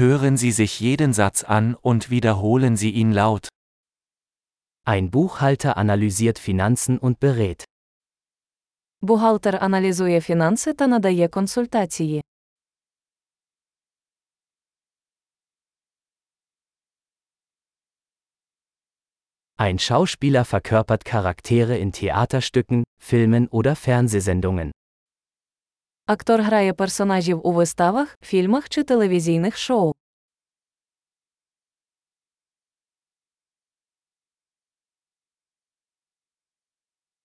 Hören Sie sich jeden Satz an und wiederholen Sie ihn laut. Ein Buchhalter analysiert Finanzen und berät. Бухгалтер аналізує фінанси та надає консультації. Ein Schauspieler verkörpert Charaktere in Theaterstücken, Filmen oder Fernsehsendungen. Актор грає персонажів у виставах, фільмах чи телевізійних шоу.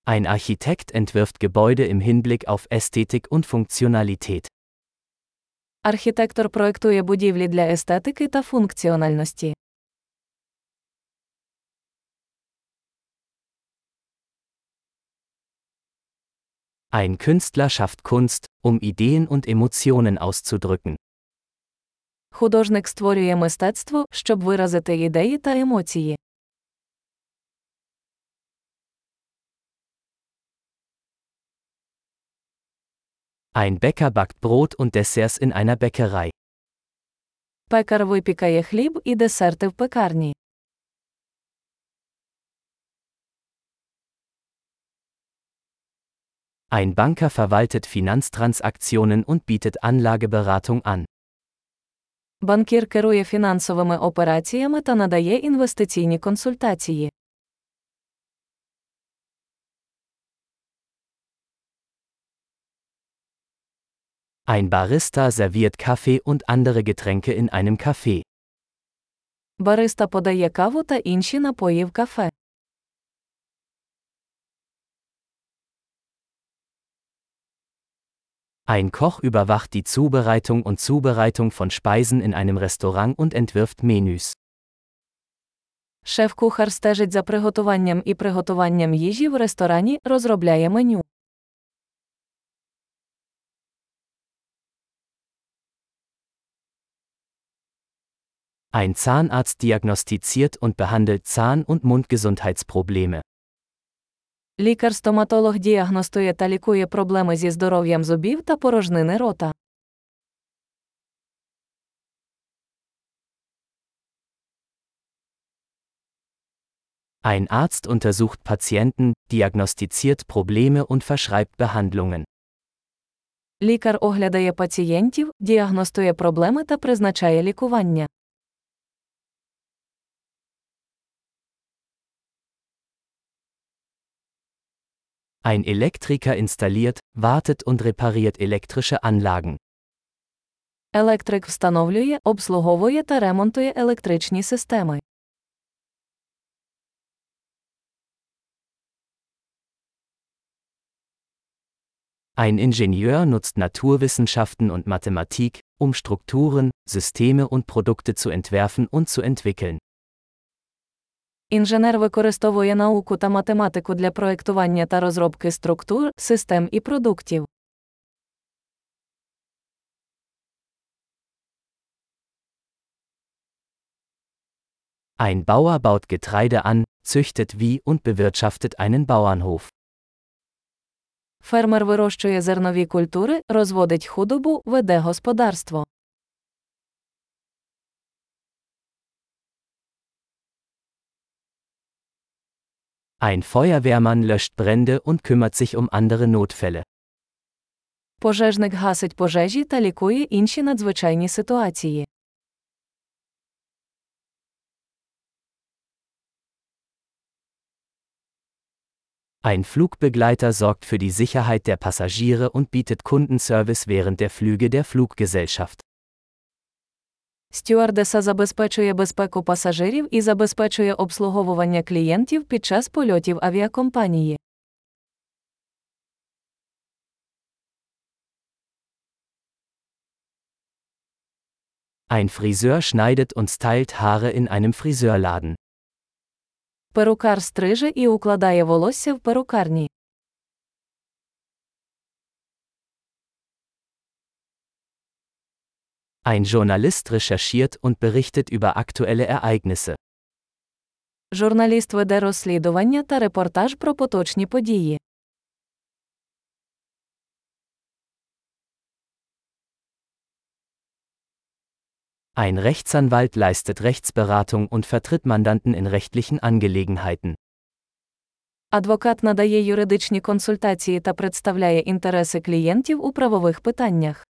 Ein Architekt entwirft Gebäude im Hinblick auf Ästhetik und Funktionalität. Архітектор проектує будівлі для естетики та функціональності. Ein Künstler schafft Kunst, um Ideen und Emotionen auszudrücken. Художник створює мистецтво, щоб виразити ідеї та емоції. Ein Bäcker backt Brot und Desserts in einer Bäckerei. Пекар випікає хліб і десерти в пекарні. Ein Banker verwaltet Finanztransaktionen und bietet Anlageberatung an. Банкір керує фінансовими операціями та надає інвестиційні консультації. Ein Barista serviert Kaffee und andere Getränke in einem Café. Бариста подає каву та інші напої в кафе. Ein Koch überwacht die Zubereitung und Zubereitung von Speisen in einem Restaurant und entwirft Menüs. Шеф-кухар стежить за приготуванням і приготуванням їжі в ресторані, розробляє меню. Ein Zahnarzt diagnostiziert und behandelt Zahn- und Mundgesundheitsprobleme. Лікар-стоматолог діагностує та лікує проблеми зі здоров'ям зубів та порожнини рота. Ein Arzt untersucht Patienten, diagnostiziert Probleme und verschreibt Behandlungen. Лікар оглядає пацієнтів, діагностує проблеми та призначає лікування. Ein Elektriker installiert, wartet und repariert elektrische Anlagen. Електрик встановлює, обслуговує та ремонтує електричні системи. Ein Ingenieur nutzt Naturwissenschaften und Mathematik, um Strukturen, Systeme und Produkte zu entwerfen und zu entwickeln. Інженер використовує науку та математику для проектування та розробки структур, систем і продуктів. Ein Bauer baut Getreide an, züchtet wie und bewirtschaftet einen Bauernhof. Фермер вирощує зернові культури, розводить худобу, веде господарство. Ein Feuerwehrmann löscht Brände und kümmert sich um andere Notfälle. Пожежник гасить пожежі та лікує інші надзвичайні ситуації. Ein Flugbegleiter sorgt für die Sicherheit der Passagiere und bietet Kundenservice während der Flüge der Fluggesellschaft. Стюардеса забезпечує безпеку пасажирів і забезпечує обслуговування клієнтів під час польотів авіакомпанії. Ein Friseur schneidet und stylt Haare in einem Friseurladen. Перукар стриже і укладає волосся в перукарні. Ein Journalist recherchiert und berichtet über aktuelle Ereignisse. Журналіст веде розслідування та репортаж про поточні події. Ein Rechtsanwalt leistet Rechtsberatung und vertritt Mandanten in rechtlichen Angelegenheiten. Адвокат надає юридичні консультації та представляє інтереси клієнтів у правових питаннях.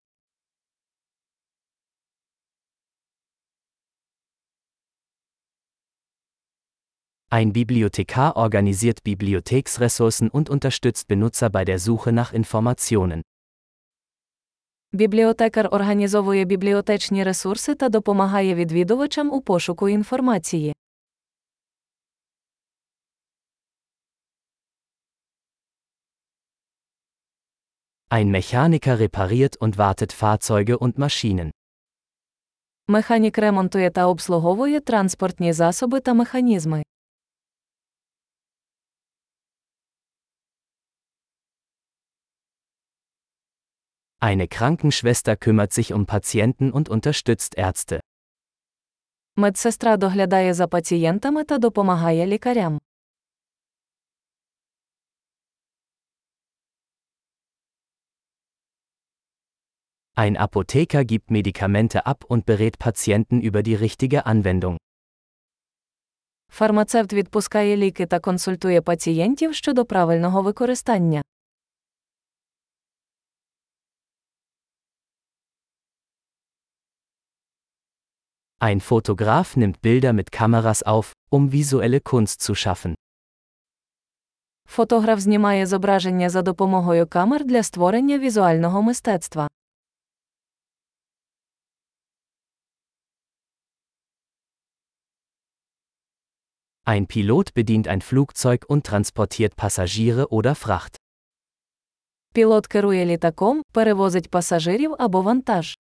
Ein Bibliothekar organisiert Bibliotheksressourcen und unterstützt Benutzer bei der Suche nach Informationen. Бібліотекар організовує бібліотечні ресурси та допомагає відвідувачам у пошуку інформації. Ein Mechaniker repariert und wartet Fahrzeuge und Maschinen. Механік ремонтує та обслуговує транспортні засоби та механізми. Eine Krankenschwester kümmert sich um Patienten und unterstützt Ärzte. Медсестра доглядає за пацієнтами та допомагає лікарям. Ein Apotheker gibt Medikamente ab und berät Patienten über die richtige Anwendung. Фармацевт відпускає ліки та консультує пацієнтів щодо правильного використання. Ein Fotograf nimmt Bilder mit Kameras auf, um visuelle Kunst zu schaffen. Фотограф знімає зображення за допомогою камер для створення візуального мистецтва. Ein Pilot bedient ein Flugzeug und transportiert Passagiere oder Fracht. Пілот керує літаком, перевозить пасажирів або вантаж.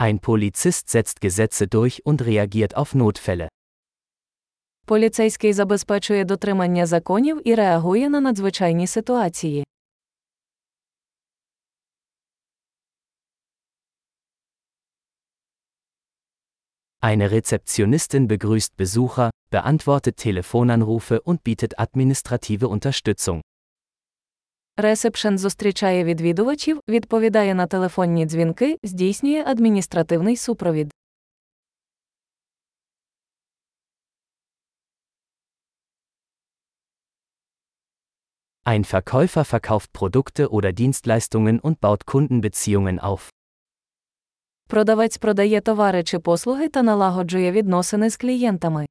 Ein Polizist setzt Gesetze durch und reagiert auf Notfälle. Поліцейський забезпечує дотримання законів і реагує на надзвичайні ситуації. Eine Rezeptionistin begrüßt Besucher, beantwortet Telefonanrufe und bietet administrative Unterstützung. Ресепшен зустрічає відвідувачів, відповідає на телефонні дзвінки, здійснює адміністративний супровід. Ein Verkäufer verkauft Produkte oder Dienstleistungen und baut Kundenbeziehungen auf. Продавець продає товари чи послуги та налагоджує відносини з клієнтами.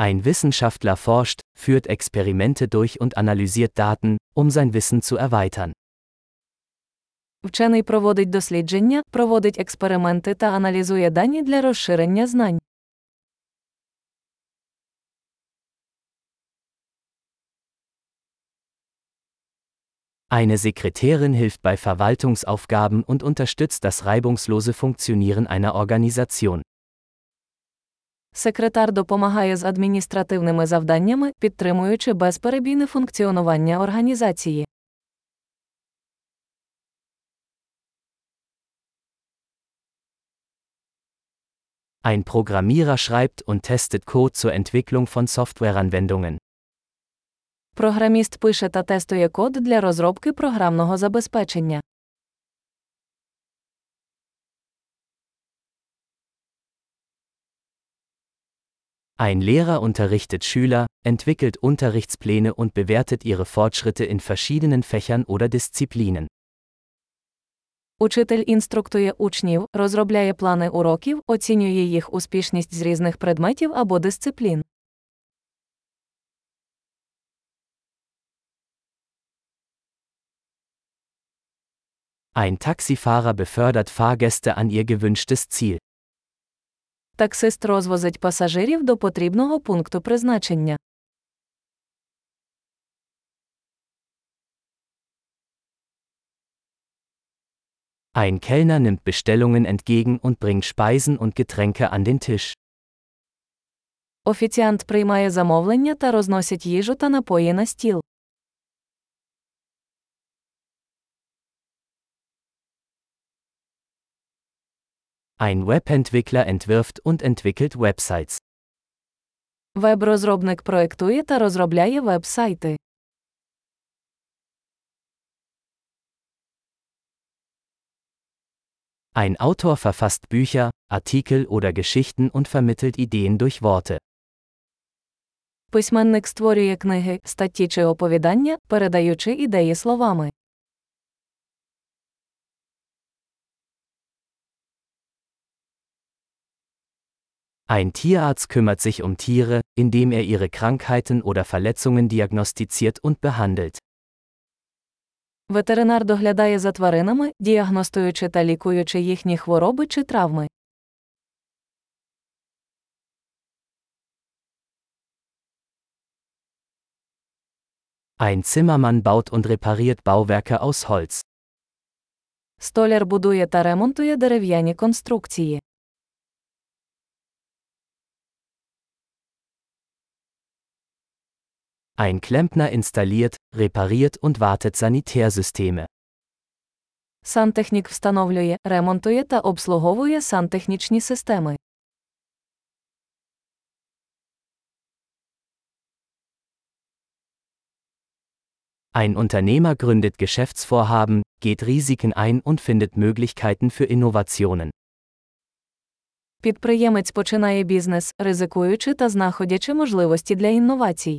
Ein Wissenschaftler forscht, führt Experimente durch und analysiert Daten, um sein Wissen zu erweitern. Вчений проводить дослідження, проводить експерименти та аналізує дані для розширення знань. Eine Sekretärin hilft bei Verwaltungsaufgaben und unterstützt das reibungslose Funktionieren einer Organisation. Секретар допомагає з адміністративними завданнями, підтримуючи безперебійне функціонування організації. Ein Programmierer schreibt und testet Code zur Entwicklung von Softwareanwendungen. Програміст пише та тестує код для розробки програмного забезпечення. Ein Lehrer unterrichtet Schüler, entwickelt Unterrichtspläne und bewertet ihre Fortschritte in verschiedenen Fächern oder Disziplinen. Учитель інструктує учнів, розробляє плани уроків, оцінює їх успішність з різних предметів або дисциплін. Ein Taxifahrer befördert Fahrgäste an ihr gewünschtes Ziel. Таксист розвозить пасажирів до потрібного пункту призначення. Ein Kellner nimmt Bestellungen entgegen und bringt Speisen und Getränke an den Tisch. Офіціант приймає замовлення та розносить їжу та напої на стіл. Ein Webentwickler entwirft und entwickelt Websites. Веб-розробник проектує та розробляє веб-сайти. Ein Autor verfasst Bücher, Artikel oder Geschichten und vermittelt Ideen durch Worte. Письменник створює книги, статті чи оповідання, передаючи ідеї словами. Ein Tierarzt kümmert sich um Tiere, indem er ihre Krankheiten oder Verletzungen diagnostiziert und behandelt. Ветеринар доглядає за тваринами, діагностуючи та лікуючи їхні хвороби чи травми. Ein Zimmermann baut und repariert Bauwerke aus Holz. Столяр будує та ремонтує дерев'яні конструкції. Ein Klempner installiert, repariert und wartet Sanitärsysteme. Сантехнік встановлює, ремонтує та обслуговує сантехнічні системи. Ein Unternehmer gründet Geschäftsvorhaben, geht Risiken ein und findet Möglichkeiten für Innovationen. Підприємець починає бізнес, ризикуючи та знаходячи можливості для інновацій.